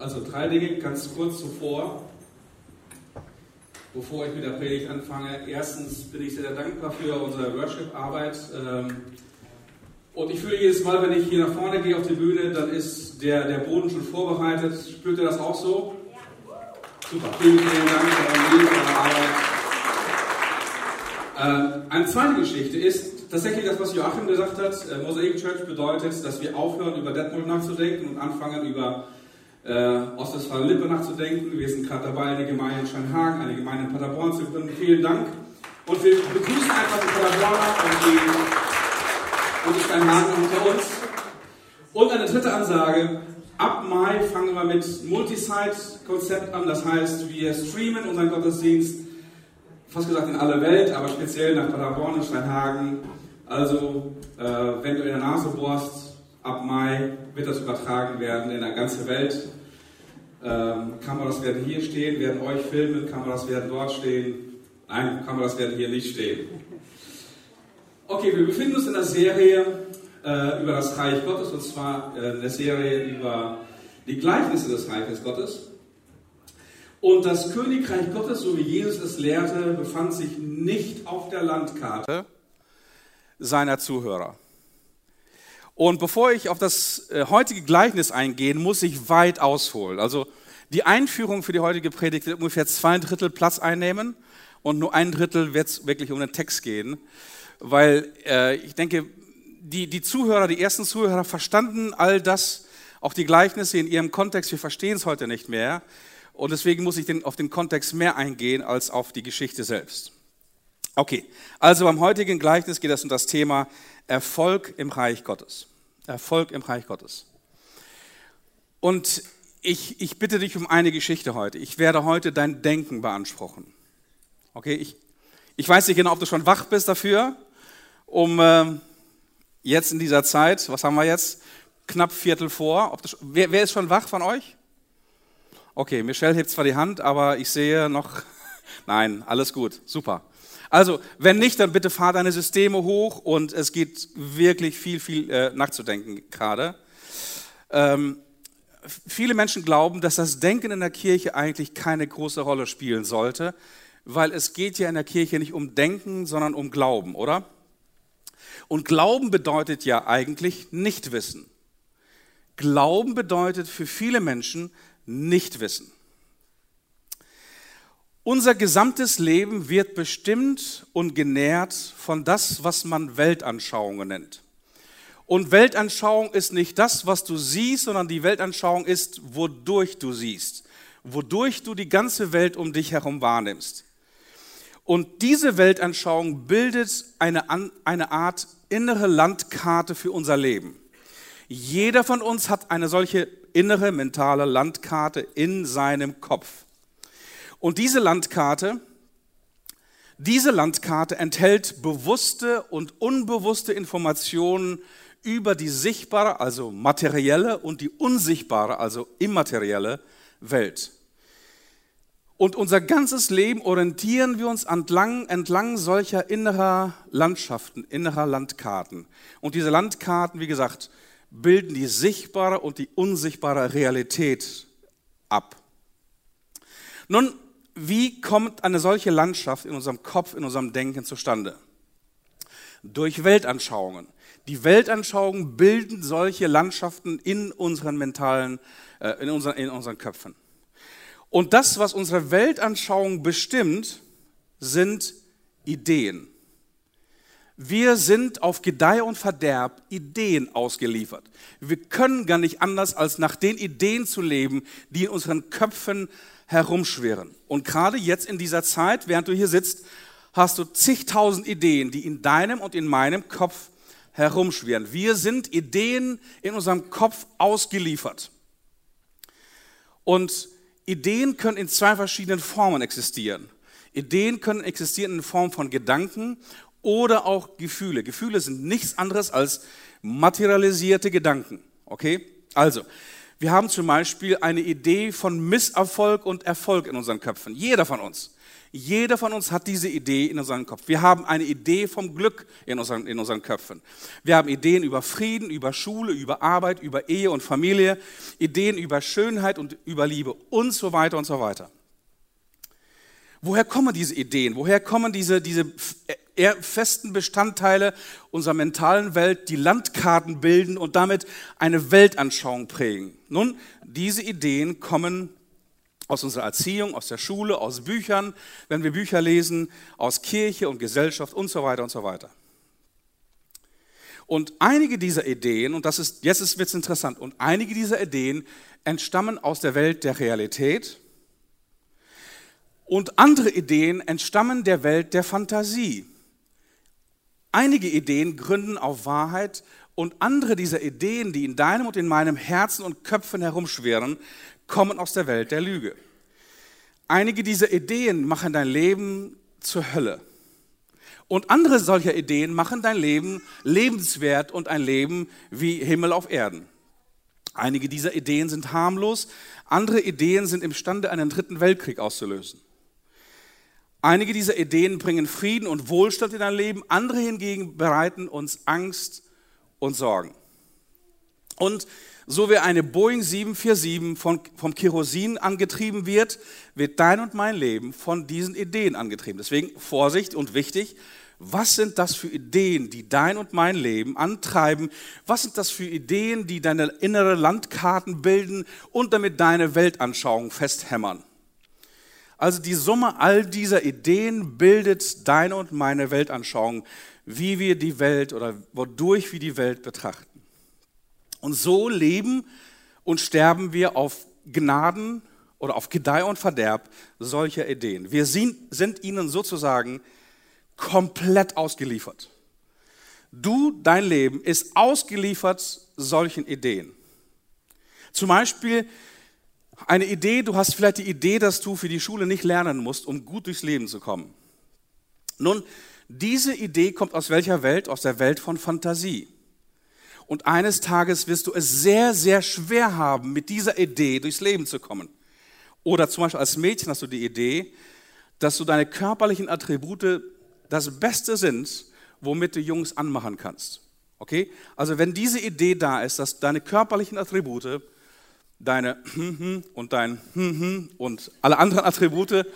Also drei Dinge ganz kurz zuvor, bevor ich mit der Predigt anfange. Erstens bin ich sehr dankbar für unsere Worship-Arbeit. Ähm, und ich fühle jedes Mal, wenn ich hier nach vorne gehe auf die Bühne, dann ist der, der Boden schon vorbereitet. Spürt ihr das auch so? Super, vielen, vielen Dank für eure Arbeit. Ähm, eine zweite Geschichte ist tatsächlich das, was Joachim gesagt hat. Äh, Mosaic Church bedeutet, dass wir aufhören, über Detmold nachzudenken und anfangen, über äh, Ostwestfalen-Lippe nachzudenken. Wir sind gerade dabei, eine Gemeinde in Scheinhagen, eine Gemeinde in Paderborn zu gründen. Vielen Dank. Und wir begrüßen einfach die Paderborner und die, und die Steinhagen unter uns. Und eine dritte Ansage. Ab Mai fangen wir mit Multisite-Konzept an. Das heißt, wir streamen unseren Gottesdienst fast gesagt in alle Welt, aber speziell nach Paderborn und Steinhagen. Also, äh, wenn du in der Nase bohrst, Ab Mai wird das übertragen werden in der ganzen Welt. Ähm, Kameras werden hier stehen, werden euch filmen, Kameras werden dort stehen. Nein, Kameras werden hier nicht stehen. Okay, wir befinden uns in der Serie äh, über das Reich Gottes und zwar äh, in der Serie über die Gleichnisse des Reiches Gottes. Und das Königreich Gottes, so wie Jesus es lehrte, befand sich nicht auf der Landkarte seiner Zuhörer. Und bevor ich auf das äh, heutige Gleichnis eingehe, muss ich weit ausholen. Also die Einführung für die heutige Predigt wird ungefähr zwei Drittel Platz einnehmen und nur ein Drittel wird es wirklich um den Text gehen, weil äh, ich denke, die, die Zuhörer, die ersten Zuhörer verstanden all das, auch die Gleichnisse in ihrem Kontext, wir verstehen es heute nicht mehr. Und deswegen muss ich den, auf den Kontext mehr eingehen als auf die Geschichte selbst. Okay, also beim heutigen Gleichnis geht es um das Thema Erfolg im Reich Gottes. Erfolg im Reich Gottes. Und ich, ich bitte dich um eine Geschichte heute. Ich werde heute dein Denken beanspruchen. Okay, ich, ich weiß nicht genau, ob du schon wach bist dafür, um äh, jetzt in dieser Zeit, was haben wir jetzt? Knapp Viertel vor. Du, wer, wer ist schon wach von euch? Okay, Michelle hebt zwar die Hand, aber ich sehe noch, nein, alles gut, super. Also, wenn nicht, dann bitte fahr deine Systeme hoch und es geht wirklich viel, viel äh, nachzudenken gerade. Ähm, viele Menschen glauben, dass das Denken in der Kirche eigentlich keine große Rolle spielen sollte, weil es geht ja in der Kirche nicht um Denken, sondern um Glauben, oder? Und Glauben bedeutet ja eigentlich Nichtwissen. Glauben bedeutet für viele Menschen Nichtwissen. Unser gesamtes Leben wird bestimmt und genährt von das, was man Weltanschauungen nennt. Und Weltanschauung ist nicht das, was du siehst, sondern die Weltanschauung ist, wodurch du siehst, wodurch du die ganze Welt um dich herum wahrnimmst. Und diese Weltanschauung bildet eine, eine Art innere Landkarte für unser Leben. Jeder von uns hat eine solche innere mentale Landkarte in seinem Kopf. Und diese Landkarte, diese Landkarte enthält bewusste und unbewusste Informationen über die sichtbare, also materielle und die unsichtbare, also immaterielle Welt. Und unser ganzes Leben orientieren wir uns entlang, entlang solcher innerer Landschaften, innerer Landkarten. Und diese Landkarten, wie gesagt, bilden die sichtbare und die unsichtbare Realität ab. Nun, wie kommt eine solche Landschaft in unserem Kopf, in unserem Denken zustande? Durch Weltanschauungen. Die Weltanschauungen bilden solche Landschaften in unseren mentalen, äh, in, unseren, in unseren Köpfen. Und das, was unsere Weltanschauung bestimmt, sind Ideen. Wir sind auf Gedeih und Verderb Ideen ausgeliefert. Wir können gar nicht anders, als nach den Ideen zu leben, die in unseren Köpfen herumschwirren. Und gerade jetzt in dieser Zeit, während du hier sitzt, hast du zigtausend Ideen, die in deinem und in meinem Kopf herumschwirren. Wir sind Ideen in unserem Kopf ausgeliefert. Und Ideen können in zwei verschiedenen Formen existieren. Ideen können existieren in Form von Gedanken oder auch Gefühle. Gefühle sind nichts anderes als materialisierte Gedanken. Okay? Also, Wir haben zum Beispiel eine Idee von Misserfolg und Erfolg in unseren Köpfen. Jeder von uns. Jeder von uns hat diese Idee in unserem Kopf. Wir haben eine Idee vom Glück in unseren, in unseren Köpfen. Wir haben Ideen über Frieden, über Schule, über Arbeit, über Ehe und Familie, Ideen über Schönheit und über Liebe und so weiter und so weiter. Woher kommen diese Ideen? Woher kommen diese, diese festen Bestandteile unserer mentalen Welt, die Landkarten bilden und damit eine Weltanschauung prägen? Nun, diese Ideen kommen aus unserer Erziehung, aus der Schule, aus Büchern, wenn wir Bücher lesen, aus Kirche und Gesellschaft und so weiter und so weiter. Und einige dieser Ideen, und das ist, jetzt wird es interessant, und einige dieser Ideen entstammen aus der Welt der Realität und andere Ideen entstammen der Welt der Fantasie. Einige Ideen gründen auf Wahrheit und andere dieser Ideen, die in deinem und in meinem Herzen und Köpfen herumschwirren, kommen aus der Welt der Lüge. Einige dieser Ideen machen dein Leben zur Hölle. Und andere solcher Ideen machen dein Leben lebenswert und ein Leben wie Himmel auf Erden. Einige dieser Ideen sind harmlos, andere Ideen sind imstande, einen dritten Weltkrieg auszulösen. Einige dieser Ideen bringen Frieden und Wohlstand in dein Leben, andere hingegen bereiten uns Angst und Sorgen. Und so wie eine Boeing 747 von, vom Kerosin angetrieben wird, wird dein und mein Leben von diesen Ideen angetrieben. Deswegen Vorsicht und wichtig, was sind das für Ideen, die dein und mein Leben antreiben? Was sind das für Ideen, die deine innere Landkarten bilden und damit deine Weltanschauung festhämmern? Also die Summe all dieser Ideen bildet deine und meine Weltanschauung, wie wir die Welt oder wodurch wir die Welt betrachten. Und so leben und sterben wir auf Gnaden oder auf Gedeih und Verderb solcher Ideen. Wir sind, ihnen sozusagen komplett ausgeliefert. Du, dein Leben ist ausgeliefert solchen Ideen. Zum Beispiel eine Idee, du hast vielleicht die Idee, dass du für die Schule nicht lernen musst, um gut durchs Leben zu kommen. Nun, diese Idee kommt aus welcher Welt? Aus der Welt von Fantasie. Und eines Tages wirst du es sehr, sehr schwer haben, mit dieser Idee durchs Leben zu kommen. Oder zum Beispiel als Mädchen hast du die Idee, dass du deine körperlichen Attribute das Beste sind, womit du Jungs anmachen kannst. Okay? Also wenn diese Idee da ist, dass deine körperlichen Attribute, deine und dein und alle anderen Attribute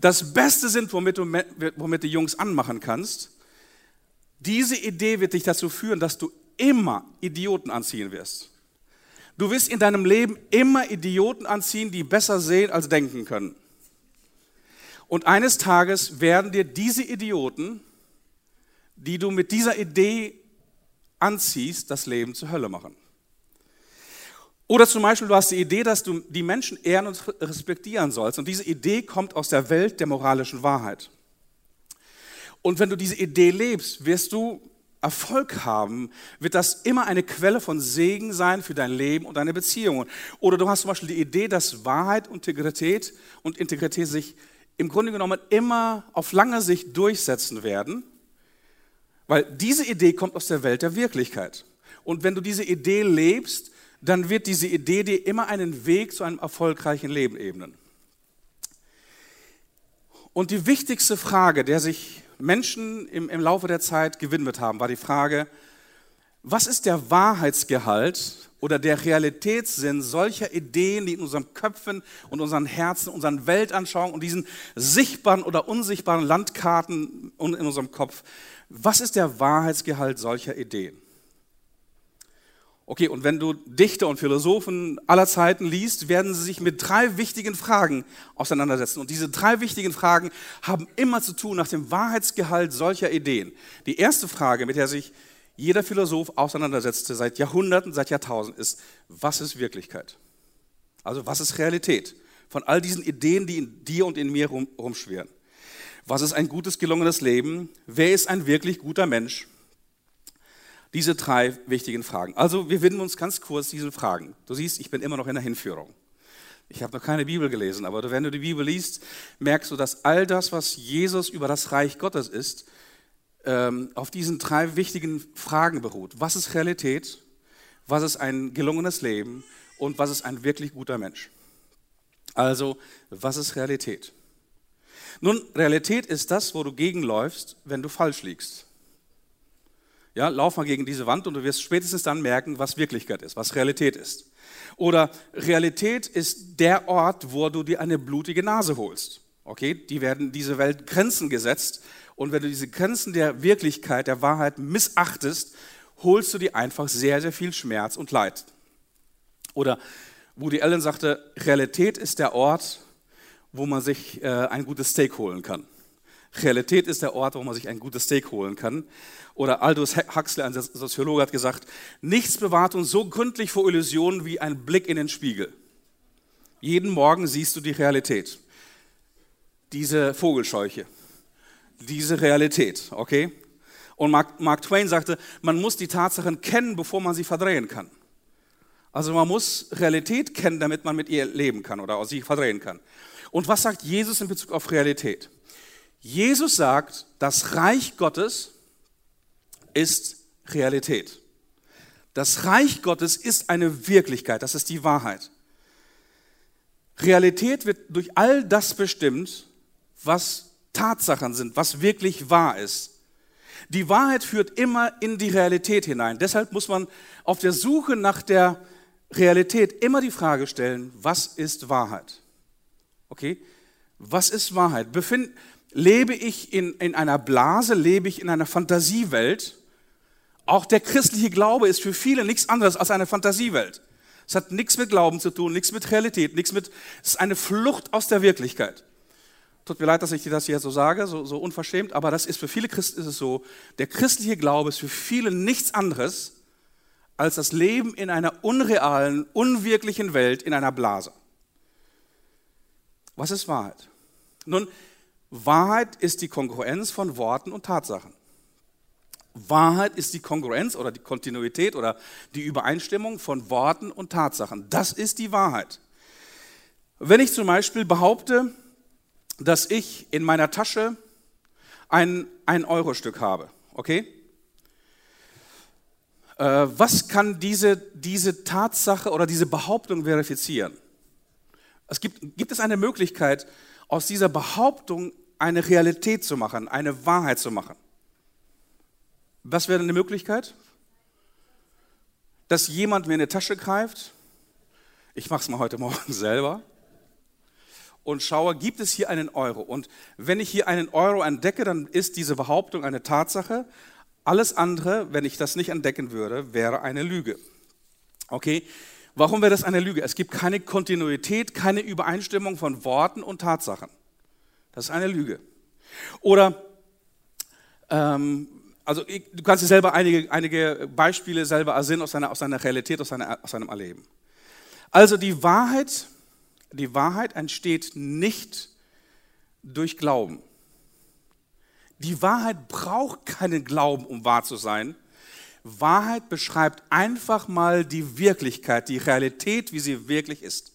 das Beste sind, womit du, womit du Jungs anmachen kannst, diese Idee wird dich dazu führen, dass du immer Idioten anziehen wirst. Du wirst in deinem Leben immer Idioten anziehen, die besser sehen als denken können. Und eines Tages werden dir diese Idioten, die du mit dieser Idee anziehst, das Leben zur Hölle machen. Oder zum Beispiel, du hast die Idee, dass du die Menschen ehren und respektieren sollst. Und diese Idee kommt aus der Welt der moralischen Wahrheit. Und wenn du diese Idee lebst, wirst du Erfolg haben, wird das immer eine Quelle von Segen sein für dein Leben und deine Beziehungen. Oder du hast zum Beispiel die Idee, dass Wahrheit, Integrität und Integrität sich im Grunde genommen immer auf lange Sicht durchsetzen werden, weil diese Idee kommt aus der Welt der Wirklichkeit. Und wenn du diese Idee lebst, dann wird diese Idee dir immer einen Weg zu einem erfolgreichen Leben ebnen. Und die wichtigste Frage, der sich Menschen im, im Laufe der Zeit gewidmet haben, war die Frage, was ist der Wahrheitsgehalt oder der Realitätssinn solcher Ideen, die in unseren Köpfen und unseren Herzen, unseren Weltanschauungen und diesen sichtbaren oder unsichtbaren Landkarten in unserem Kopf, was ist der Wahrheitsgehalt solcher Ideen? Okay, und wenn du Dichter und Philosophen aller Zeiten liest, werden sie sich mit drei wichtigen Fragen auseinandersetzen. Und diese drei wichtigen Fragen haben immer zu tun nach dem Wahrheitsgehalt solcher Ideen. Die erste Frage, mit der sich jeder Philosoph auseinandersetzte seit Jahrhunderten, seit Jahrtausenden, ist, was ist Wirklichkeit? Also was ist Realität? Von all diesen Ideen, die in dir und in mir rum, rumschwirren. Was ist ein gutes, gelungenes Leben? Wer ist ein wirklich guter Mensch? Diese drei wichtigen Fragen. Also wir widmen uns ganz kurz diesen Fragen. Du siehst, ich bin immer noch in der Hinführung. Ich habe noch keine Bibel gelesen, aber wenn du die Bibel liest, merkst du, dass all das, was Jesus über das Reich Gottes ist, ähm, auf diesen drei wichtigen Fragen beruht. Was ist Realität? Was ist ein gelungenes Leben? und was ist ein wirklich guter Mensch. Also, was ist Realität? Nun, Realität ist das, wo du gegenläufst, wenn du falsch liegst. Ja, lauf mal gegen diese Wand und du wirst spätestens dann merken, was Wirklichkeit ist, was Realität ist. Oder Realität ist der Ort, wo du dir eine blutige Nase holst. Okay, die werden diese Welt Grenzen gesetzt und wenn du diese Grenzen der Wirklichkeit, der Wahrheit missachtest, holst du dir einfach sehr, sehr viel Schmerz und Leid. Oder Woody Allen sagte, Realität ist der Ort, wo man sich äh, ein gutes Steak holen kann. Realität ist der Ort, wo man sich ein gutes Steak holen kann. Oder Aldous Huxley, ein Soziologe, hat gesagt, nichts bewahrt uns so gründlich vor Illusionen wie ein Blick in den Spiegel. Jeden Morgen siehst du die Realität. Diese Vogelscheuche. Diese Realität, okay? Und Mark, Mark Twain sagte, man muss die Tatsachen kennen, bevor man sie verdrehen kann. Also man muss Realität kennen, damit man mit ihr leben kann oder sie verdrehen kann. Und was sagt Jesus in Bezug auf Realität? Jesus sagt, das Reich Gottes ist Realität. Das Reich Gottes ist eine Wirklichkeit, das ist die Wahrheit. Realität wird durch all das bestimmt, was Tatsachen sind, was wirklich wahr ist. Die Wahrheit führt immer in die Realität hinein. Deshalb muss man auf der Suche nach der Realität immer die Frage stellen, was ist Wahrheit? Okay? Was ist Wahrheit? Befind, lebe ich in, in einer Blase, lebe ich in einer Fantasiewelt? Auch der christliche Glaube ist für viele nichts anderes als eine Fantasiewelt. Es hat nichts mit Glauben zu tun, nichts mit Realität, nichts mit, es ist eine Flucht aus der Wirklichkeit. Tut mir leid, dass ich dir das hier so sage, so, so unverschämt, aber das ist für viele Christen ist es so. Der christliche Glaube ist für viele nichts anderes als das Leben in einer unrealen, unwirklichen Welt, in einer Blase. Was ist Wahrheit? Nun, Wahrheit ist die Kongruenz von Worten und Tatsachen. Wahrheit ist die Kongruenz oder die Kontinuität oder die Übereinstimmung von Worten und Tatsachen. Das ist die Wahrheit. Wenn ich zum Beispiel behaupte, dass ich in meiner Tasche ein 1-Euro-Stück habe, okay? Äh, was kann diese, diese Tatsache oder diese Behauptung verifizieren? Es gibt, gibt es eine Möglichkeit, aus dieser Behauptung eine Realität zu machen, eine Wahrheit zu machen? Was wäre eine Möglichkeit? Dass jemand mir in eine Tasche greift, ich mache es mal heute Morgen selber, und schaue, gibt es hier einen Euro? Und wenn ich hier einen Euro entdecke, dann ist diese Behauptung eine Tatsache. Alles andere, wenn ich das nicht entdecken würde, wäre eine Lüge. Okay? Warum wäre das eine Lüge? Es gibt keine Kontinuität, keine Übereinstimmung von Worten und Tatsachen. Das ist eine Lüge. Oder, ähm, also ich, du kannst dir selber einige, einige Beispiele selber ersinnen aus deiner, aus deiner Realität, aus, deiner, aus deinem Erleben. Also die Wahrheit, die Wahrheit entsteht nicht durch Glauben. Die Wahrheit braucht keinen Glauben, um wahr zu sein, Wahrheit beschreibt einfach mal die Wirklichkeit, die Realität, wie sie wirklich ist.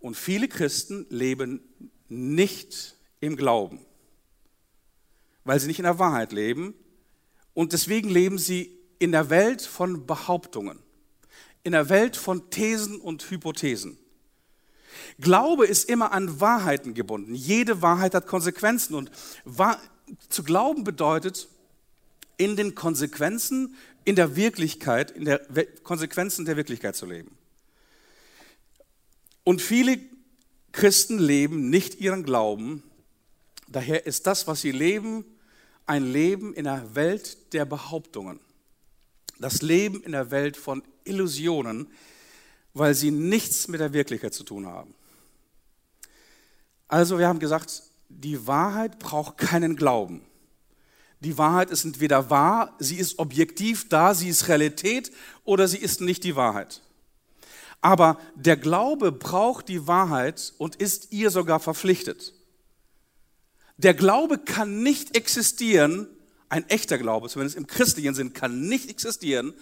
Und viele Christen leben nicht im Glauben, weil sie nicht in der Wahrheit leben. Und deswegen leben sie in der Welt von Behauptungen, in der Welt von Thesen und Hypothesen. Glaube ist immer an Wahrheiten gebunden. Jede Wahrheit hat Konsequenzen und zu glauben bedeutet, in den Konsequenzen, in der Wirklichkeit, in der Konsequenzen der Wirklichkeit zu leben. Und viele Christen leben nicht ihren Glauben. Daher ist das, was sie leben, ein Leben in der Welt der Behauptungen. Das Leben in der Welt von Illusionen, weil sie nichts mit der Wirklichkeit zu tun haben. Also wir haben gesagt, die Wahrheit braucht keinen Glauben. Die Wahrheit ist entweder wahr, sie ist objektiv da, sie ist Realität oder sie ist nicht die Wahrheit. Aber der Glaube braucht die Wahrheit und ist ihr sogar verpflichtet. Der Glaube kann nicht existieren, ein echter Glaube, zumindest im christlichen Sinn, kann nicht existieren,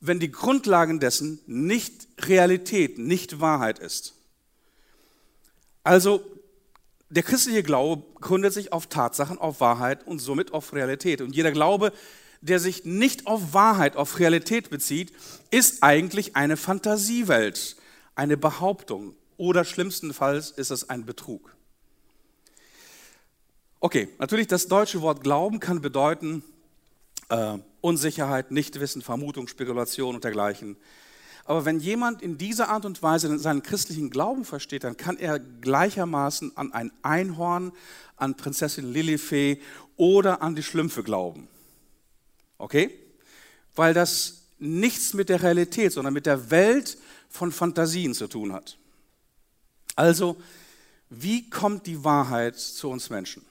wenn die Grundlagen dessen nicht Realität, nicht Wahrheit ist. Also der christliche Glaube gründet sich auf Tatsachen, auf Wahrheit und somit auf Realität. Und jeder Glaube, der sich nicht auf Wahrheit, auf Realität bezieht, ist eigentlich eine Fantasiewelt, eine Behauptung oder schlimmstenfalls ist es ein Betrug. Okay, natürlich das deutsche Wort Glauben kann bedeuten äh, Unsicherheit, Nichtwissen, Vermutung, Spekulation und dergleichen. Aber wenn jemand in dieser Art und Weise seinen christlichen Glauben versteht, dann kann er gleichermaßen an ein Einhorn, an Prinzessin Lilifee oder an die Schlümpfe glauben. Okay? Weil das nichts mit der Realität, sondern mit der Welt von Fantasien zu tun hat. Also, wie kommt die Wahrheit zu uns Menschen?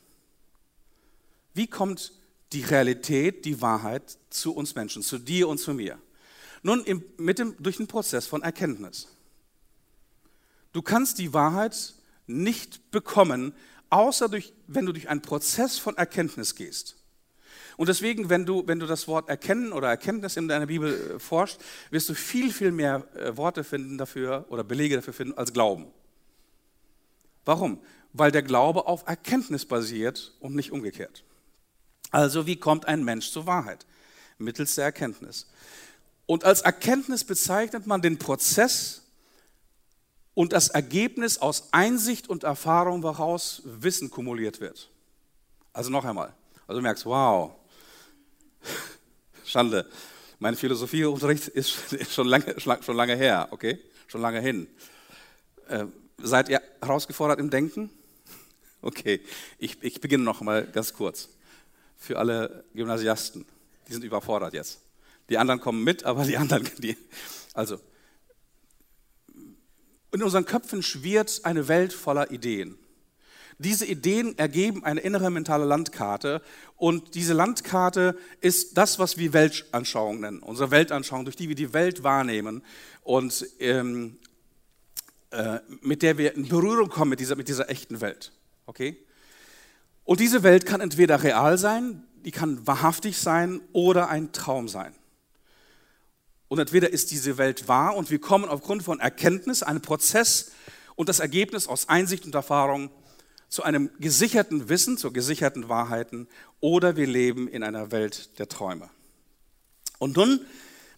Wie kommt die Realität, die Wahrheit zu uns Menschen, zu dir und zu mir? Nun, im, mit dem, durch den Prozess von Erkenntnis. Du kannst die Wahrheit nicht bekommen, außer durch, wenn du durch einen Prozess von Erkenntnis gehst. Und deswegen, wenn du, wenn du das Wort Erkennen oder Erkenntnis in deiner Bibel äh, forscht, wirst du viel, viel mehr äh, Worte finden dafür oder Belege dafür finden als Glauben. Warum? Weil der Glaube auf Erkenntnis basiert und nicht umgekehrt. Also wie kommt ein Mensch zur Wahrheit? Mittels der Erkenntnis. Und als Erkenntnis bezeichnet man den Prozess und das Ergebnis aus Einsicht und Erfahrung, woraus Wissen kumuliert wird. Also noch einmal. Also du merkst, wow, Schande. Mein Philosophieunterricht ist schon lange, schon lange her, okay? Schon lange hin. Äh, seid ihr herausgefordert im Denken? Okay, ich, ich beginne noch mal ganz kurz. Für alle Gymnasiasten, die sind überfordert jetzt. Die anderen kommen mit, aber die anderen, die, also, in unseren Köpfen schwirrt eine Welt voller Ideen. Diese Ideen ergeben eine innere mentale Landkarte und diese Landkarte ist das, was wir Weltanschauung nennen, unsere Weltanschauung, durch die wir die Welt wahrnehmen und ähm, äh, mit der wir in Berührung kommen mit dieser, mit dieser echten Welt. Okay? Und diese Welt kann entweder real sein, die kann wahrhaftig sein oder ein Traum sein. Und entweder ist diese Welt wahr und wir kommen aufgrund von Erkenntnis, einem Prozess und das Ergebnis aus Einsicht und Erfahrung zu einem gesicherten Wissen, zu gesicherten Wahrheiten, oder wir leben in einer Welt der Träume. Und nun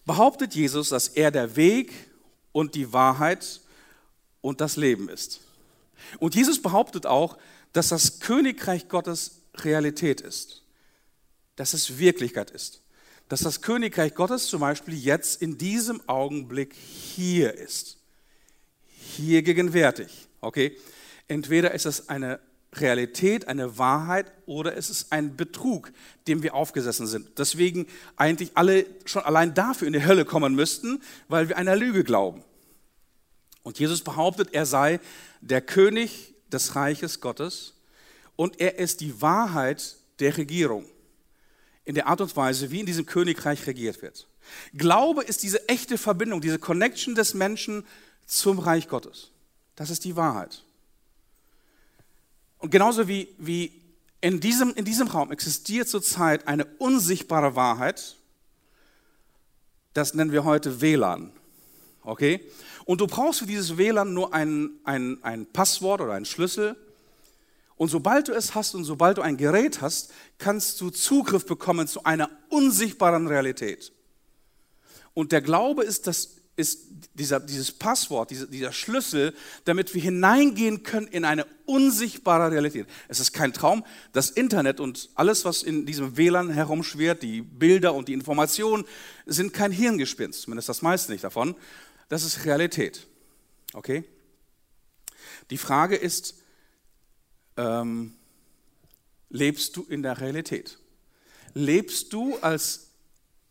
behauptet Jesus, dass er der Weg und die Wahrheit und das Leben ist. Und Jesus behauptet auch, dass das Königreich Gottes Realität ist, dass es Wirklichkeit ist dass das Königreich Gottes zum Beispiel jetzt in diesem Augenblick hier ist. Hier gegenwärtig. Okay? Entweder ist es eine Realität, eine Wahrheit oder es ist ein Betrug, dem wir aufgesessen sind. Deswegen eigentlich alle schon allein dafür in die Hölle kommen müssten, weil wir einer Lüge glauben. Und Jesus behauptet, er sei der König des Reiches Gottes und er ist die Wahrheit der Regierung in der Art und Weise, wie in diesem Königreich regiert wird. Glaube ist diese echte Verbindung, diese Connection des Menschen zum Reich Gottes. Das ist die Wahrheit. Und genauso wie, wie in, diesem, in diesem Raum existiert zurzeit eine unsichtbare Wahrheit, das nennen wir heute WLAN. Okay? Und du brauchst für dieses WLAN nur ein, ein, ein Passwort oder einen Schlüssel und sobald du es hast und sobald du ein Gerät hast, kannst du Zugriff bekommen zu einer unsichtbaren Realität. Und der Glaube ist, das, ist dieser, dieses Passwort, dieser, dieser Schlüssel, damit wir hineingehen können in eine unsichtbare Realität. Es ist kein Traum. Das Internet und alles, was in diesem WLAN herumschwirrt, die Bilder und die Informationen, sind kein Hirngespinst, zumindest das meiste nicht davon. Das ist Realität. Okay? Die Frage ist, ähm, lebst du in der Realität? Lebst du als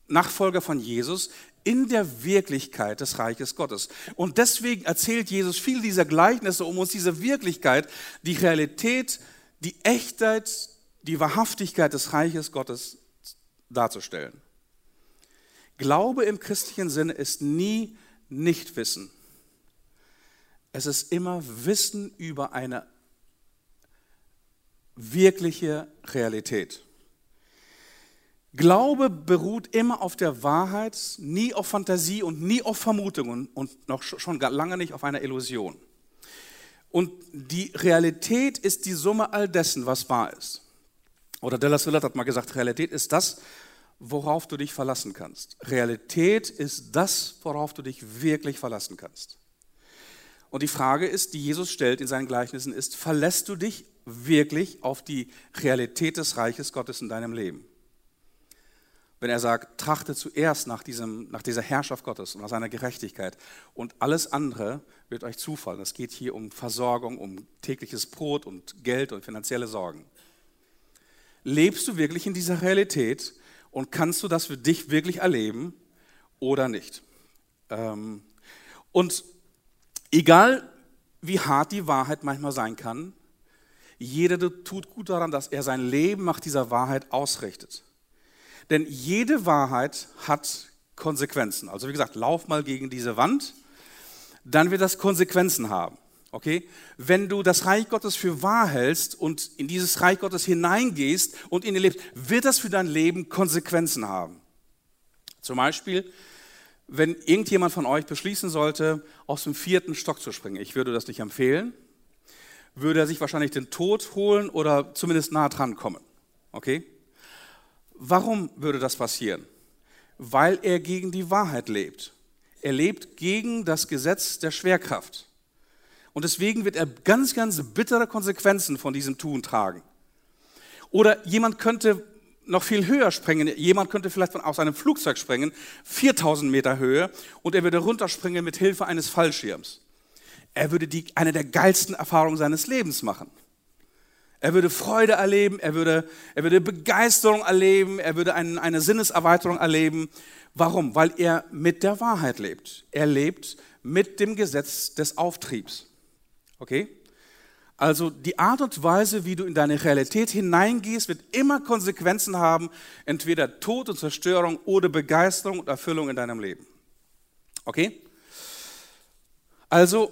Nachfolger von Jesus in der Wirklichkeit des Reiches Gottes. Und deswegen erzählt Jesus viel dieser Gleichnisse, um uns diese Wirklichkeit, die Realität, die Echtheit, die Wahrhaftigkeit des Reiches Gottes darzustellen. Glaube im christlichen Sinne ist nie Nichtwissen. Es ist immer Wissen über eine wirkliche Realität. Glaube beruht immer auf der Wahrheit, nie auf Fantasie und nie auf Vermutungen und noch schon lange nicht auf einer Illusion. Und die Realität ist die Summe all dessen, was wahr ist. Oder Dallas Willard hat mal gesagt, Realität ist das, worauf du dich verlassen kannst. Realität ist das, worauf du dich wirklich verlassen kannst. Und die Frage ist, die Jesus stellt in seinen Gleichnissen, ist, verlässt du dich wirklich auf die Realität des Reiches Gottes in deinem Leben? Wenn er sagt, trachte zuerst nach, diesem, nach dieser Herrschaft Gottes und nach seiner Gerechtigkeit und alles andere wird euch zufallen. Es geht hier um Versorgung, um tägliches Brot und Geld und finanzielle Sorgen. Lebst du wirklich in dieser Realität und kannst du das für dich wirklich erleben oder nicht? Ähm, und egal wie hart die Wahrheit manchmal sein kann, jeder tut gut daran, dass er sein Leben nach dieser Wahrheit ausrichtet. Denn jede Wahrheit hat Konsequenzen. Also wie gesagt, lauf mal gegen diese Wand, dann wird das Konsequenzen haben. Okay? Wenn du das Reich Gottes für wahr hältst und in dieses Reich Gottes hineingehst und in ihn lebst, wird das für dein Leben Konsequenzen haben. Zum Beispiel, wenn irgendjemand von euch beschließen sollte, aus dem vierten Stock zu springen, ich würde das nicht empfehlen, würde er sich wahrscheinlich den Tod holen oder zumindest nah dran kommen. Okay? Warum würde das passieren? Weil er gegen die Wahrheit lebt. Er lebt gegen das Gesetz der Schwerkraft. Und deswegen wird er ganz, ganz bittere Konsequenzen von diesem Tun tragen. Oder jemand könnte noch viel höher springen. Jemand könnte vielleicht von aus einem Flugzeug springen, 4000 Meter Höhe, und er würde runterspringen mit Hilfe eines Fallschirms. Er würde die, eine der geilsten Erfahrungen seines Lebens machen. Er würde Freude erleben, er würde, er würde Begeisterung erleben, er würde eine, eine Sinneserweiterung erleben. Warum? Weil er mit der Wahrheit lebt. Er lebt mit dem Gesetz des Auftriebs. Okay? Also die Art und Weise, wie du in deine Realität hineingehst, wird immer Konsequenzen haben, entweder Tod und Zerstörung oder Begeisterung und Erfüllung in deinem Leben. Okay? Also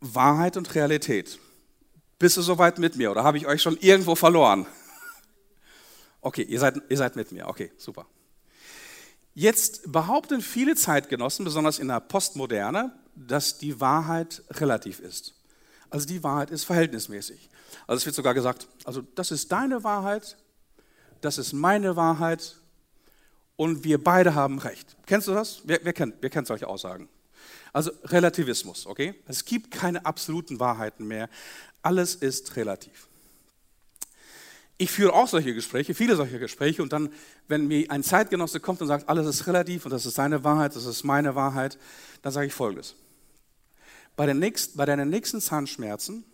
Wahrheit und Realität. Bist du soweit mit mir oder habe ich euch schon irgendwo verloren? Okay, ihr seid, ihr seid mit mir. Okay, super. Jetzt behaupten viele Zeitgenossen, besonders in der Postmoderne, dass die Wahrheit relativ ist. Also die Wahrheit ist verhältnismäßig. Also es wird sogar gesagt, also das ist deine Wahrheit, das ist meine Wahrheit und wir beide haben recht. Kennst du das? Wer, wer, kennt, wer kennt solche Aussagen? Also Relativismus, okay? Es gibt keine absoluten Wahrheiten mehr. Alles ist relativ. Ich führe auch solche Gespräche, viele solche Gespräche und dann, wenn mir ein Zeitgenosse kommt und sagt, alles ist relativ und das ist seine Wahrheit, das ist meine Wahrheit, dann sage ich Folgendes. Bei, nächsten, bei deinen nächsten Zahnschmerzen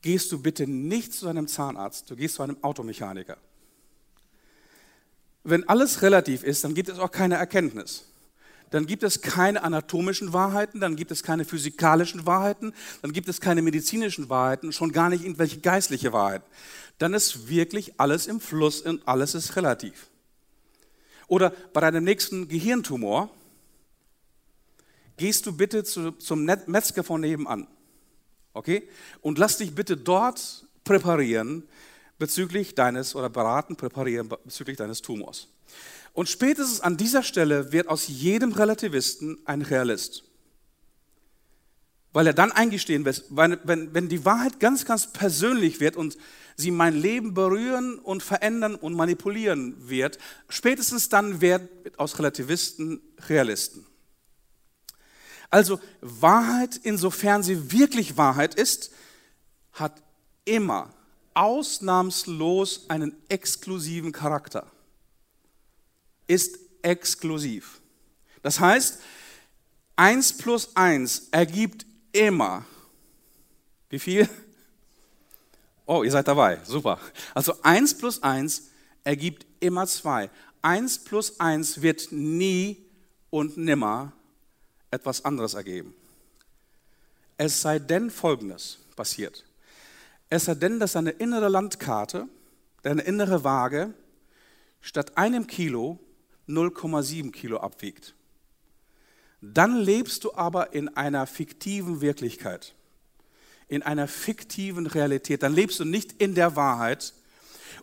gehst du bitte nicht zu einem Zahnarzt, du gehst zu einem Automechaniker. Wenn alles relativ ist, dann gibt es auch keine Erkenntnis dann gibt es keine anatomischen Wahrheiten, dann gibt es keine physikalischen Wahrheiten, dann gibt es keine medizinischen Wahrheiten, schon gar nicht irgendwelche geistliche Wahrheiten. Dann ist wirklich alles im Fluss und alles ist relativ. Oder bei deinem nächsten Gehirntumor gehst du bitte zu, zum Metzger von nebenan. Okay? Und lass dich bitte dort präparieren bezüglich deines oder beraten, präparieren bezüglich deines Tumors. Und spätestens an dieser Stelle wird aus jedem Relativisten ein Realist. Weil er dann eingestehen wird, wenn, wenn, die Wahrheit ganz, ganz persönlich wird und sie mein Leben berühren und verändern und manipulieren wird, spätestens dann wird aus Relativisten Realisten. Also Wahrheit, insofern sie wirklich Wahrheit ist, hat immer ausnahmslos einen exklusiven Charakter ist exklusiv. Das heißt, 1 plus 1 ergibt immer, wie viel? Oh, ihr seid dabei, super. Also 1 plus 1 ergibt immer 2. 1 plus 1 wird nie und nimmer etwas anderes ergeben. Es sei denn Folgendes passiert. Es sei denn, dass deine innere Landkarte, deine innere Waage, statt einem Kilo 0,7 Kilo abwiegt. Dann lebst du aber in einer fiktiven Wirklichkeit, in einer fiktiven Realität. Dann lebst du nicht in der Wahrheit.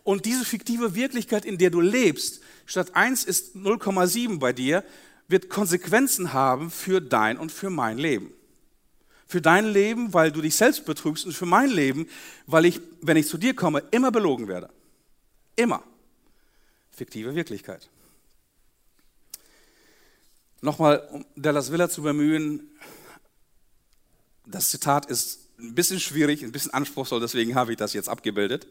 Und diese fiktive Wirklichkeit, in der du lebst, statt 1 ist 0,7 bei dir, wird Konsequenzen haben für dein und für mein Leben. Für dein Leben, weil du dich selbst betrügst und für mein Leben, weil ich, wenn ich zu dir komme, immer belogen werde. Immer. fiktive Wirklichkeit. Nochmal, um Dallas Villa zu bemühen, das Zitat ist ein bisschen schwierig, ein bisschen anspruchsvoll, deswegen habe ich das jetzt abgebildet.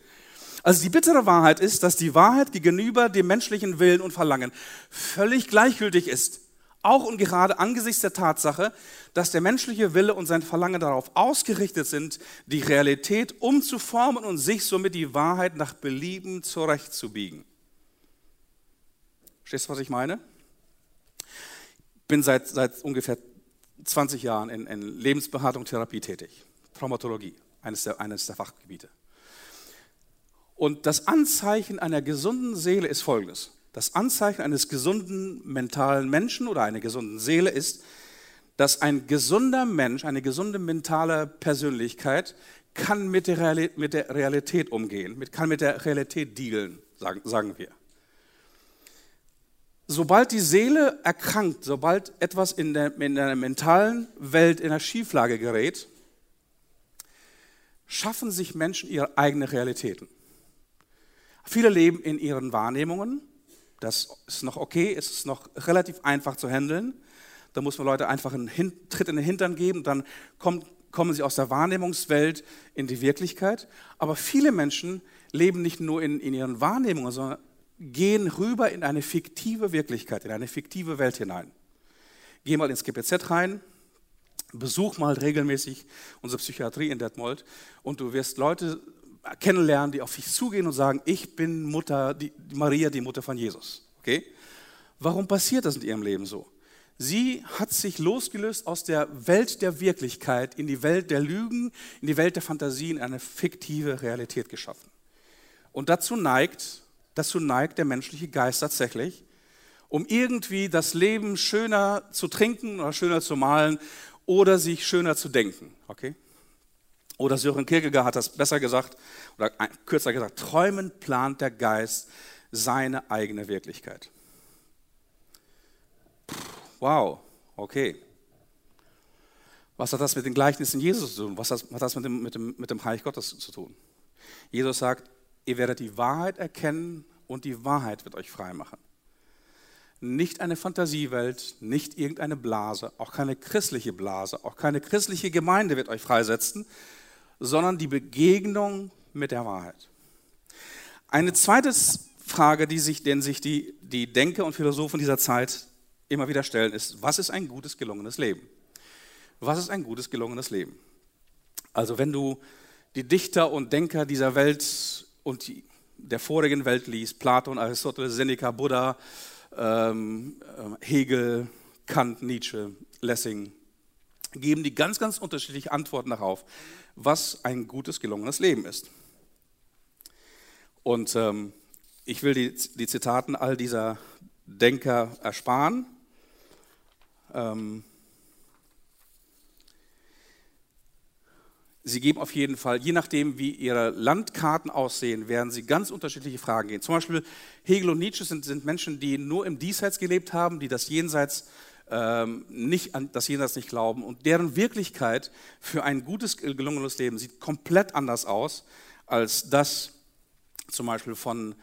Also die bittere Wahrheit ist, dass die Wahrheit gegenüber dem menschlichen Willen und Verlangen völlig gleichgültig ist. Auch und gerade angesichts der Tatsache, dass der menschliche Wille und sein Verlangen darauf ausgerichtet sind, die Realität umzuformen und sich somit die Wahrheit nach Belieben zurechtzubiegen. Verstehst du, was ich meine? Bin seit, seit ungefähr 20 Jahren in, in Lebensberatung, Therapie tätig. Traumatologie, eines der, eines der Fachgebiete. Und das Anzeichen einer gesunden Seele ist folgendes. Das Anzeichen eines gesunden mentalen Menschen oder einer gesunden Seele ist, dass ein gesunder Mensch, eine gesunde mentale Persönlichkeit kann mit der, Realität umgehen, kann mit der Realität dealen, sagen, sagen wir. Sobald die Seele erkrankt, sobald etwas in der, in der mentalen Welt in einer Schieflage gerät, schaffen sich Menschen ihre eigenen Realitäten. Viele leben in ihren Wahrnehmungen. Das ist noch okay, es ist noch relativ einfach zu handeln. Da muss man Leute einfach einen Tritt in den Hintern geben, dann kommt, kommen sie aus der Wahrnehmungswelt in die Wirklichkeit. Aber viele Menschen leben nicht nur in, in ihren Wahrnehmungen, sondern gehen rüber in eine fiktive Wirklichkeit, in eine fiktive Welt hinein. Geh mal ins GPZ rein, besuch mal regelmäßig unsere Psychiatrie in Detmold und du wirst Leute kennenlernen, die auf dich zugehen und sagen, ich bin Mutter, die, Maria, die Mutter von Jesus. Okay? Warum passiert das in ihrem Leben so? Sie hat sich losgelöst aus der Welt der Wirklichkeit in die Welt der Lügen, in die Welt der Fantasien, eine fiktive Realität geschaffen. Und dazu neigt, dazu neigt der menschliche Geist tatsächlich, um irgendwie das Leben schöner zu trinken oder schöner zu malen oder sich schöner zu denken. Okay? Oder Sören Kierkegaard hat das besser gesagt oder kürzer gesagt, träumen plant der Geist seine eigene Wirklichkeit. Wow, okay. Was hat das mit den Gleichnissen Jesus zu tun? Was hat das mit dem, mit, dem, mit dem Reich Gottes zu tun? Jesus sagt, ihr werdet die Wahrheit erkennen und die Wahrheit wird euch frei machen. Nicht eine Fantasiewelt, nicht irgendeine Blase, auch keine christliche Blase, auch keine christliche Gemeinde wird euch freisetzen, sondern die Begegnung mit der Wahrheit. Eine zweite Frage, die sich, den sich die, die Denker und Philosophen dieser Zeit immer wieder stellen, ist, was ist ein gutes, gelungenes Leben? Was ist ein gutes, gelungenes Leben? Also wenn du die Dichter und Denker dieser Welt und der vorigen Welt liest, Platon, Aristoteles, Seneca, Buddha, ähm, äh, Hegel, Kant, Nietzsche, Lessing, geben die ganz, ganz unterschiedliche Antworten darauf, was ein gutes, gelungenes Leben ist. Und ähm, ich will die, die Zitaten all dieser Denker ersparen. Ähm, Sie geben auf jeden Fall, je nachdem, wie Ihre Landkarten aussehen, werden Sie ganz unterschiedliche Fragen gehen. Zum Beispiel Hegel und Nietzsche sind, sind Menschen, die nur im Diesseits gelebt haben, die das Jenseits ähm, nicht an das Jenseits nicht glauben und deren Wirklichkeit für ein gutes, gelungenes Leben sieht komplett anders aus als das zum Beispiel von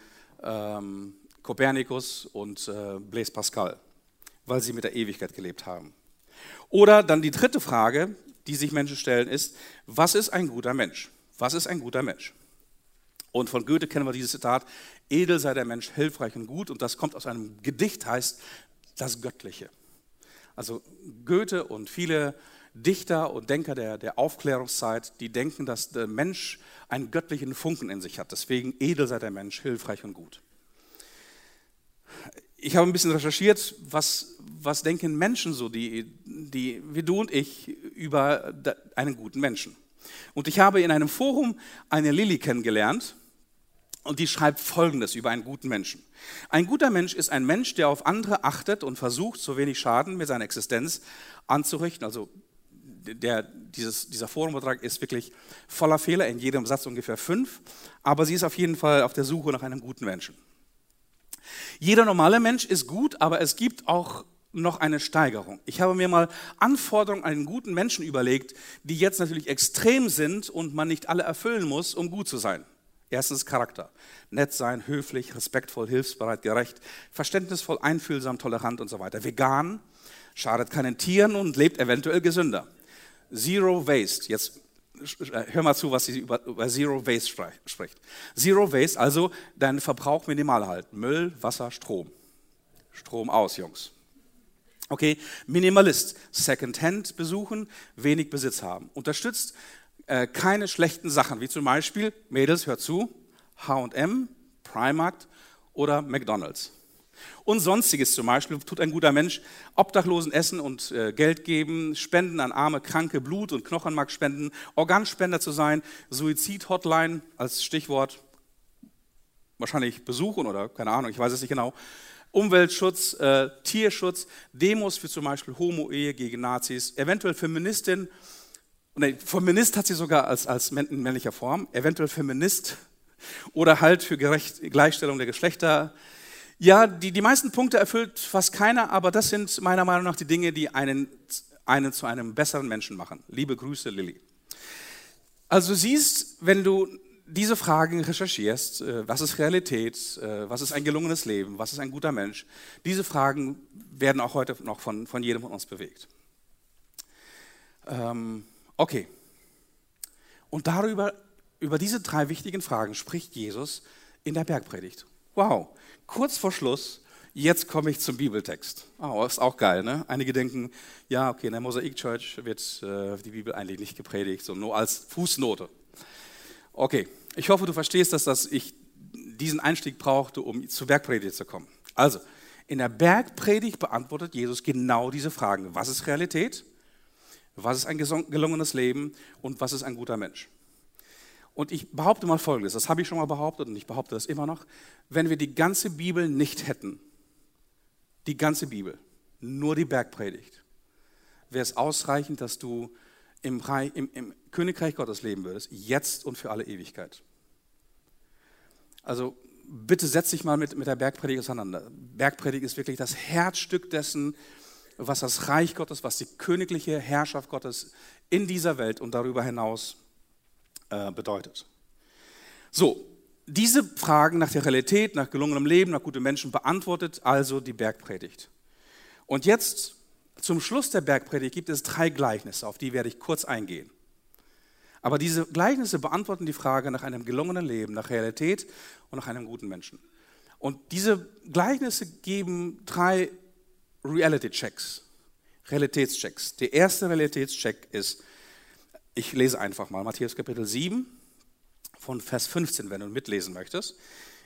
ähm, Kopernikus und äh, Blaise Pascal, weil sie mit der Ewigkeit gelebt haben. Oder dann die dritte Frage, die sich Menschen stellen, ist, was ist ein guter Mensch? Was ist ein guter Mensch? Und von Goethe kennen wir dieses Zitat, edel sei der Mensch, hilfreich und gut. Und das kommt aus einem Gedicht, heißt das Göttliche. Also Goethe und viele Dichter und Denker der, der Aufklärungszeit, die denken, dass der Mensch einen göttlichen Funken in sich hat. Deswegen edel sei der Mensch, hilfreich und gut. Ich habe ein bisschen recherchiert, was, was denken Menschen so, die, die, wie du und ich, über einen guten Menschen. Und ich habe in einem Forum eine Lilly kennengelernt, und die schreibt Folgendes über einen guten Menschen. Ein guter Mensch ist ein Mensch, der auf andere achtet und versucht, so wenig Schaden mit seiner Existenz anzurichten. Also der, dieses, dieser Forumbetrag ist wirklich voller Fehler, in jedem Satz ungefähr fünf, aber sie ist auf jeden Fall auf der Suche nach einem guten Menschen. Jeder normale Mensch ist gut, aber es gibt auch noch eine Steigerung. Ich habe mir mal Anforderungen an einen guten Menschen überlegt, die jetzt natürlich extrem sind und man nicht alle erfüllen muss, um gut zu sein. Erstens Charakter. Nett sein, höflich, respektvoll, hilfsbereit, gerecht, verständnisvoll, einfühlsam, tolerant und so weiter. Vegan, schadet keinen Tieren und lebt eventuell gesünder. Zero Waste. Jetzt äh, hör mal zu, was sie über, über Zero Waste spricht. Zero Waste, also deinen Verbrauch minimal halten. Müll, Wasser, Strom. Strom aus, Jungs. Okay, Minimalist, Secondhand besuchen, wenig Besitz haben. Unterstützt äh, keine schlechten Sachen, wie zum Beispiel, Mädels, hört zu, H&M, Primark oder McDonald's. Und sonstiges zum Beispiel tut ein guter Mensch Obdachlosen essen und äh, Geld geben, Spenden an arme, kranke, Blut- und Knochenmark spenden, Organspender zu sein, Suizid-Hotline als Stichwort, wahrscheinlich besuchen oder keine Ahnung, ich weiß es nicht genau. Umweltschutz, äh, Tierschutz, Demos für zum Beispiel Homo-Ehe gegen Nazis, eventuell Feministin, nee, Feminist hat sie sogar als, als männlicher Form, eventuell Feminist oder halt für Gerecht, Gleichstellung der Geschlechter. Ja, die, die meisten Punkte erfüllt fast keiner, aber das sind meiner Meinung nach die Dinge, die einen, einen zu einem besseren Menschen machen. Liebe Grüße, Lilly. Also siehst, wenn du diese Fragen recherchierst, äh, was ist Realität, äh, was ist ein gelungenes Leben, was ist ein guter Mensch, diese Fragen werden auch heute noch von, von jedem von uns bewegt. Ähm, okay. Und darüber, über diese drei wichtigen Fragen spricht Jesus in der Bergpredigt. Wow, kurz vor Schluss, jetzt komme ich zum Bibeltext. Oh, ist auch geil, ne? Einige denken, ja, okay, in der Mosaik Church wird äh, die Bibel eigentlich nicht gepredigt, sondern nur als Fußnote. Okay, ich hoffe, du verstehst, dass das ich diesen Einstieg brauchte, um zur Bergpredigt zu kommen. Also, in der Bergpredigt beantwortet Jesus genau diese Fragen. Was ist Realität? Was ist ein gelungenes Leben? Und was ist ein guter Mensch? Und ich behaupte mal Folgendes, das habe ich schon mal behauptet und ich behaupte das immer noch. Wenn wir die ganze Bibel nicht hätten, die ganze Bibel, nur die Bergpredigt, wäre es ausreichend, dass du im, im, im Königreich Gottes leben würdest, jetzt und für alle Ewigkeit. Also bitte setz dich mal mit, mit der Bergpredigt auseinander. Bergpredigt ist wirklich das Herzstück dessen, was das Reich Gottes, was die königliche Herrschaft Gottes in dieser Welt und darüber hinaus äh, bedeutet. So, diese Fragen nach der Realität, nach gelungenem Leben, nach gutem Menschen beantwortet also die Bergpredigt. Und jetzt zum Schluss der Bergpredigt gibt es drei Gleichnisse, auf die werde ich kurz eingehen. Aber diese Gleichnisse beantworten die Frage nach einem gelungenen Leben, nach Realität und nach einem guten Menschen. Und diese Gleichnisse geben drei Reality-Checks, Realitätschecks. Der erste Realitätscheck ist, ich lese einfach mal Matthäus Kapitel 7 von Vers 15, wenn du mitlesen möchtest.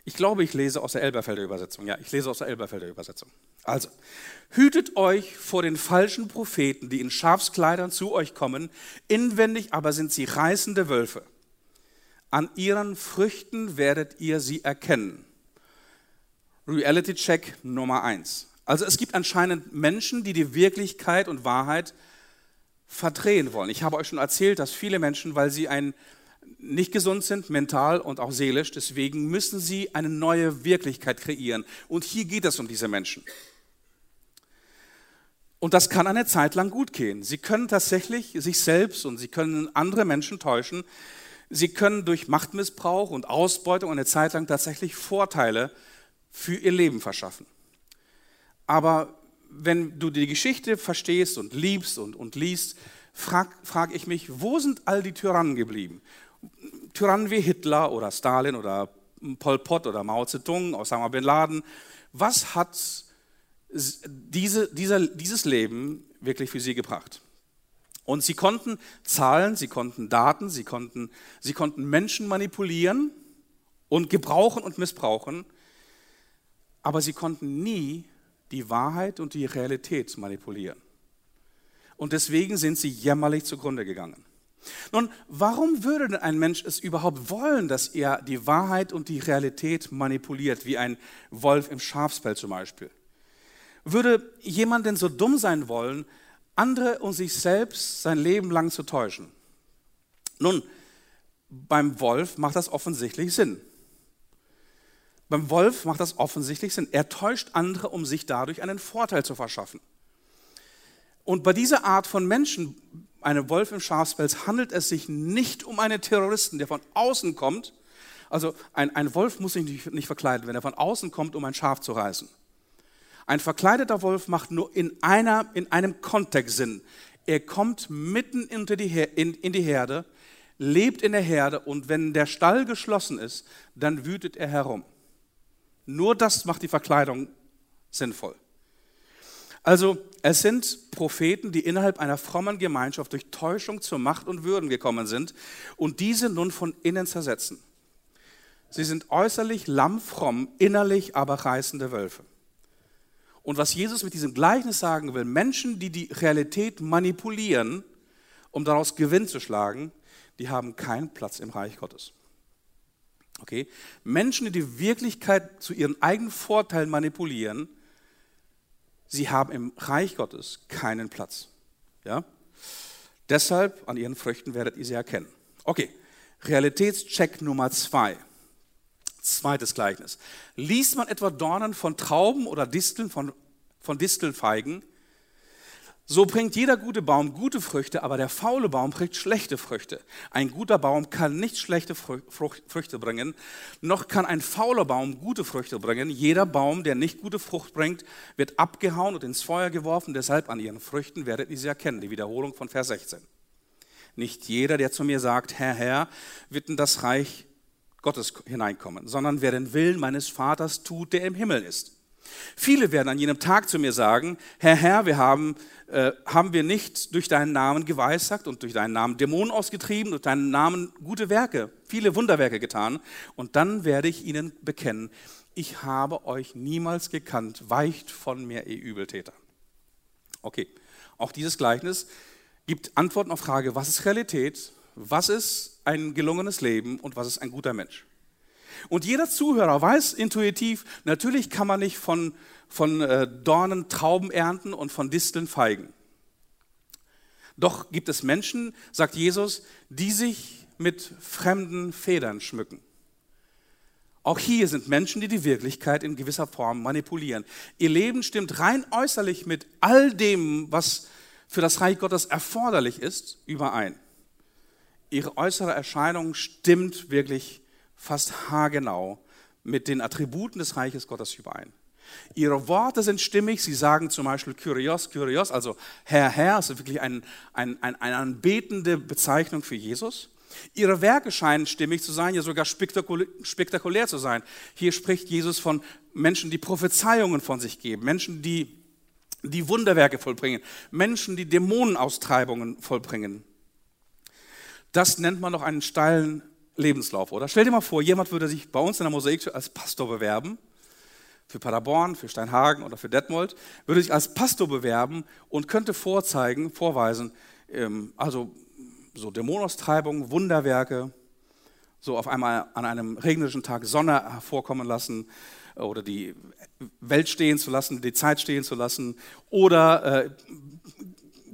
Ich glaube, ich lese aus der Elberfelder Übersetzung. Ja, ich lese aus der Elberfelder Übersetzung. Also, hütet euch vor den falschen Propheten, die in Schafskleidern zu euch kommen, inwendig aber sind sie reißende Wölfe. An ihren Früchten werdet ihr sie erkennen. Reality Check Nummer eins. Also es gibt anscheinend Menschen, die die Wirklichkeit und Wahrheit verdrehen wollen. Ich habe euch schon erzählt, dass viele Menschen, weil sie ein nicht gesund sind, mental und auch seelisch. Deswegen müssen sie eine neue Wirklichkeit kreieren. Und hier geht es um diese Menschen. Und das kann eine Zeit lang gut gehen. Sie können tatsächlich sich selbst und sie können andere Menschen täuschen. Sie können durch Machtmissbrauch und Ausbeutung eine Zeit lang tatsächlich Vorteile für ihr Leben verschaffen. Aber wenn du die Geschichte verstehst und liebst und, und liest, frage frag ich mich, wo sind all die Tyrannen geblieben? Tyrannen wie Hitler oder Stalin oder Pol Pot oder Mao Zedong, Osama Bin Laden, was hat diese, dieser, dieses Leben wirklich für sie gebracht? Und sie konnten Zahlen, sie konnten Daten, sie konnten, sie konnten Menschen manipulieren und gebrauchen und missbrauchen, aber sie konnten nie die Wahrheit und die Realität manipulieren. Und deswegen sind sie jämmerlich zugrunde gegangen. Nun, warum würde denn ein Mensch es überhaupt wollen, dass er die Wahrheit und die Realität manipuliert, wie ein Wolf im Schafsfeld zum Beispiel? Würde jemand denn so dumm sein wollen, andere und sich selbst sein Leben lang zu täuschen? Nun, beim Wolf macht das offensichtlich Sinn. Beim Wolf macht das offensichtlich Sinn. Er täuscht andere, um sich dadurch einen Vorteil zu verschaffen. Und bei dieser Art von Menschen einem Wolf im Schafspelz handelt es sich nicht um einen Terroristen, der von außen kommt, Also ein, ein Wolf muss sich nicht, nicht verkleiden, wenn er von außen kommt, um ein Schaf zu reißen. Ein verkleideter Wolf macht nur in, einer, in einem Kontext Sinn. Er kommt mitten in die, in, in die Herde, lebt in der Herde und wenn der Stall geschlossen ist, dann wütet er herum. Nur das macht die Verkleidung sinnvoll. Also es sind Propheten, die innerhalb einer frommen Gemeinschaft durch Täuschung zur Macht und Würden gekommen sind und diese nun von innen zersetzen. Sie sind äußerlich lammfromm, innerlich aber reißende Wölfe. Und was Jesus mit diesem Gleichnis sagen will, Menschen, die die Realität manipulieren, um daraus Gewinn zu schlagen, die haben keinen Platz im Reich Gottes. Okay? Menschen, die die Wirklichkeit zu ihren eigenen Vorteilen manipulieren, sie haben im Reich Gottes keinen Platz. Ja? Deshalb an ihren Früchten werdet ihr sie erkennen. Okay, Realitätscheck Nummer zwei. Zweites Gleichnis. Liest man etwa Dornen von Trauben oder Disteln von, von Distelfeigen, so bringt jeder gute Baum gute Früchte, aber der faule Baum bringt schlechte Früchte. Ein guter Baum kann nicht schlechte Früchte bringen, noch kann ein fauler Baum gute Früchte bringen. Jeder Baum, der nicht gute Frucht bringt, wird abgehauen und ins Feuer geworfen. Deshalb an ihren Früchten werdet ihr sie erkennen. Die Wiederholung von Vers 16. Nicht jeder, der zu mir sagt, Herr, Herr, wird in das Reich Gottes hineinkommen, sondern wer den Willen meines Vaters tut, der im Himmel ist. Viele werden an jenem Tag zu mir sagen, Herr, Herr, wir haben, äh, haben wir nicht durch deinen Namen geweissagt und durch deinen Namen Dämonen ausgetrieben, durch deinen Namen gute Werke, viele Wunderwerke getan. Und dann werde ich ihnen bekennen, ich habe euch niemals gekannt, weicht von mir, ihr Übeltäter. Okay, auch dieses Gleichnis gibt Antworten auf Frage, was ist Realität, was ist ein gelungenes Leben und was ist ein guter Mensch. Und jeder Zuhörer weiß intuitiv, natürlich kann man nicht von, von äh, Dornen Trauben ernten und von Disteln Feigen. Doch gibt es Menschen, sagt Jesus, die sich mit fremden Federn schmücken. Auch hier sind Menschen, die die Wirklichkeit in gewisser Form manipulieren. Ihr Leben stimmt rein äußerlich mit all dem, was für das Reich Gottes erforderlich ist, überein. Ihre äußere Erscheinung stimmt wirklich fast haargenau mit den Attributen des Reiches Gottes überein. Ihre Worte sind stimmig. Sie sagen zum Beispiel Kyrios, Kyrios, also Herr, Herr, ist wirklich ein, ein, ein, eine anbetende Bezeichnung für Jesus. Ihre Werke scheinen stimmig zu sein, ja sogar spektakulär, spektakulär zu sein. Hier spricht Jesus von Menschen, die Prophezeiungen von sich geben, Menschen, die, die Wunderwerke vollbringen, Menschen, die Dämonenaustreibungen vollbringen. Das nennt man doch einen steilen Lebenslauf, oder? Stell dir mal vor, jemand würde sich bei uns in der Mosaik als Pastor bewerben, für Paderborn, für Steinhagen oder für Detmold, würde sich als Pastor bewerben und könnte vorzeigen, vorweisen, ähm, also so Dämonaustreibung, Wunderwerke, so auf einmal an einem regnerischen Tag Sonne hervorkommen lassen oder die Welt stehen zu lassen, die Zeit stehen zu lassen oder äh,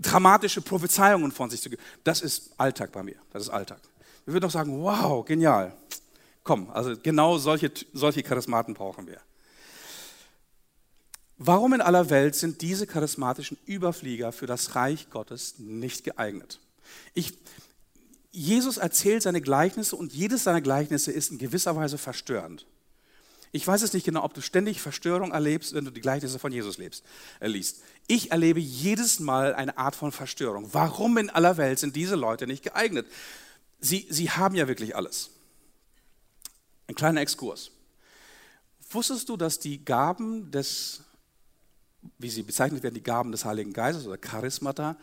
dramatische Prophezeiungen von sich zu geben. Das ist Alltag bei mir, das ist Alltag. Wir würden doch sagen, wow, genial. Komm, also genau solche, solche Charismaten brauchen wir. Warum in aller Welt sind diese charismatischen Überflieger für das Reich Gottes nicht geeignet? Ich, Jesus erzählt seine Gleichnisse und jedes seiner Gleichnisse ist in gewisser Weise verstörend. Ich weiß es nicht genau, ob du ständig Verstörung erlebst, wenn du die Gleichnisse von Jesus lebst, äh, liest. Ich erlebe jedes Mal eine Art von Verstörung. Warum in aller Welt sind diese Leute nicht geeignet? Sie, sie haben ja wirklich alles. Ein kleiner Exkurs. Wusstest du, dass die Gaben des, wie sie bezeichnet werden, die Gaben des Heiligen Geistes oder Charismata,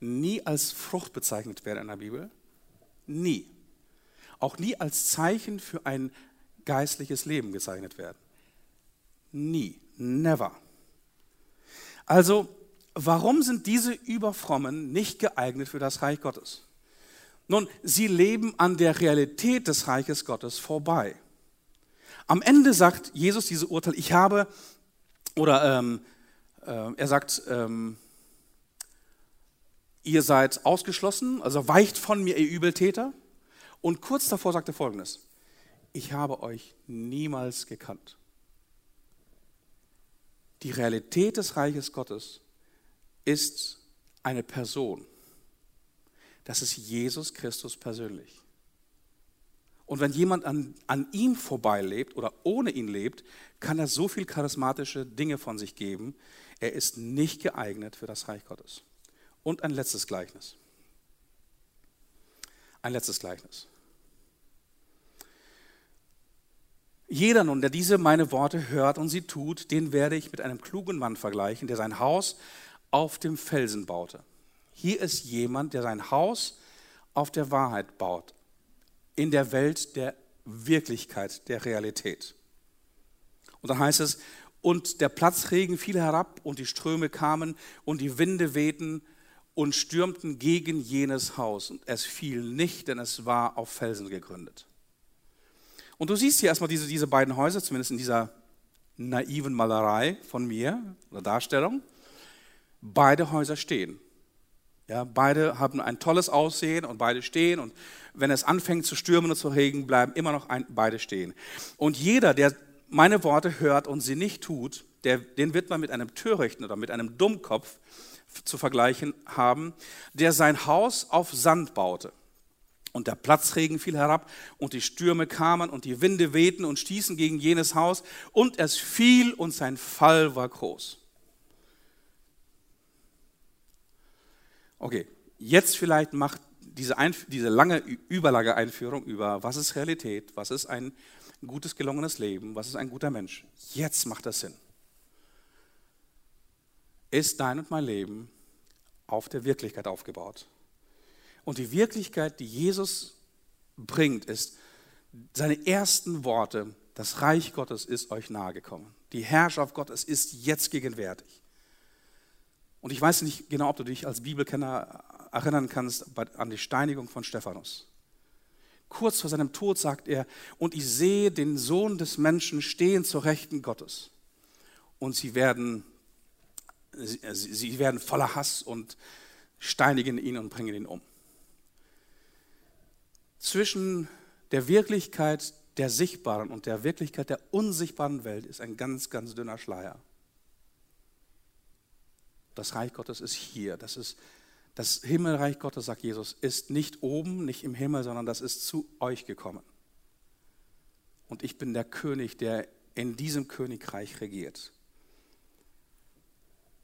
nie als Frucht bezeichnet werden in der Bibel? Nie. Auch nie als Zeichen für ein geistliches Leben gezeichnet werden. Nie. Never. Also, warum sind diese Überfrommen nicht geeignet für das Reich Gottes? Nun, sie leben an der Realität des Reiches Gottes vorbei. Am Ende sagt Jesus diese Urteil, ich habe, oder ähm, äh, er sagt, ähm, ihr seid ausgeschlossen, also weicht von mir, ihr Übeltäter. Und kurz davor sagt er folgendes, ich habe euch niemals gekannt. Die Realität des Reiches Gottes ist eine Person. Das ist Jesus Christus persönlich. Und wenn jemand an, an ihm vorbeilebt oder ohne ihn lebt, kann er so viel charismatische Dinge von sich geben. Er ist nicht geeignet für das Reich Gottes. Und ein letztes Gleichnis. Ein letztes Gleichnis. Jeder nun, der diese meine Worte hört und sie tut, den werde ich mit einem klugen Mann vergleichen, der sein Haus auf dem Felsen baute. Hier ist jemand, der sein Haus auf der Wahrheit baut, in der Welt der Wirklichkeit, der Realität. Und dann heißt es, und der Platzregen fiel herab und die Ströme kamen und die Winde wehten und stürmten gegen jenes Haus. Und es fiel nicht, denn es war auf Felsen gegründet. Und du siehst hier erstmal diese, diese beiden Häuser, zumindest in dieser naiven Malerei von mir oder Darstellung. Beide Häuser stehen. Ja, beide haben ein tolles Aussehen und beide stehen. Und wenn es anfängt zu stürmen und zu regen, bleiben immer noch ein, beide stehen. Und jeder, der meine Worte hört und sie nicht tut, der, den wird man mit einem Törichten oder mit einem Dummkopf zu vergleichen haben, der sein Haus auf Sand baute. Und der Platzregen fiel herab und die Stürme kamen und die Winde wehten und stießen gegen jenes Haus und es fiel und sein Fall war groß. Okay, jetzt vielleicht macht diese, Einf diese lange Überlageeinführung über, was ist Realität, was ist ein gutes, gelungenes Leben, was ist ein guter Mensch. Jetzt macht das Sinn. Ist dein und mein Leben auf der Wirklichkeit aufgebaut? Und die Wirklichkeit, die Jesus bringt, ist seine ersten Worte, das Reich Gottes ist euch nahegekommen. Die Herrschaft Gottes ist jetzt gegenwärtig. Und ich weiß nicht genau, ob du dich als Bibelkenner erinnern kannst an die Steinigung von Stephanus. Kurz vor seinem Tod sagt er, und ich sehe den Sohn des Menschen stehen zur Rechten Gottes. Und sie werden, sie werden voller Hass und steinigen ihn und bringen ihn um zwischen der Wirklichkeit der sichtbaren und der Wirklichkeit der unsichtbaren Welt ist ein ganz, ganz dünner Schleier. Das Reich Gottes ist hier. Das, ist, das Himmelreich Gottes, sagt Jesus, ist nicht oben, nicht im Himmel, sondern das ist zu euch gekommen. Und ich bin der König, der in diesem Königreich regiert.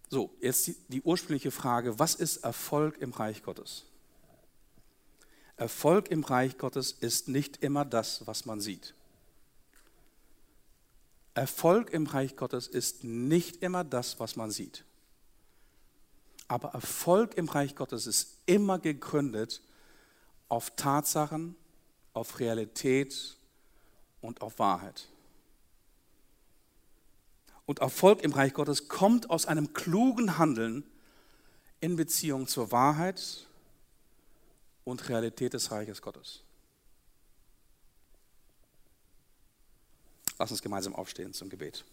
So, jetzt die, die ursprüngliche Frage, was ist Erfolg im Reich Gottes? Erfolg im Reich Gottes ist nicht immer das, was man sieht. Erfolg im Reich Gottes ist nicht immer das, was man sieht. Aber Erfolg im Reich Gottes ist immer gegründet auf Tatsachen, auf Realität und auf Wahrheit. Und Erfolg im Reich Gottes kommt aus einem klugen Handeln in Beziehung zur Wahrheit und Realität des Reiches Gottes. Lass uns gemeinsam aufstehen zum Gebet.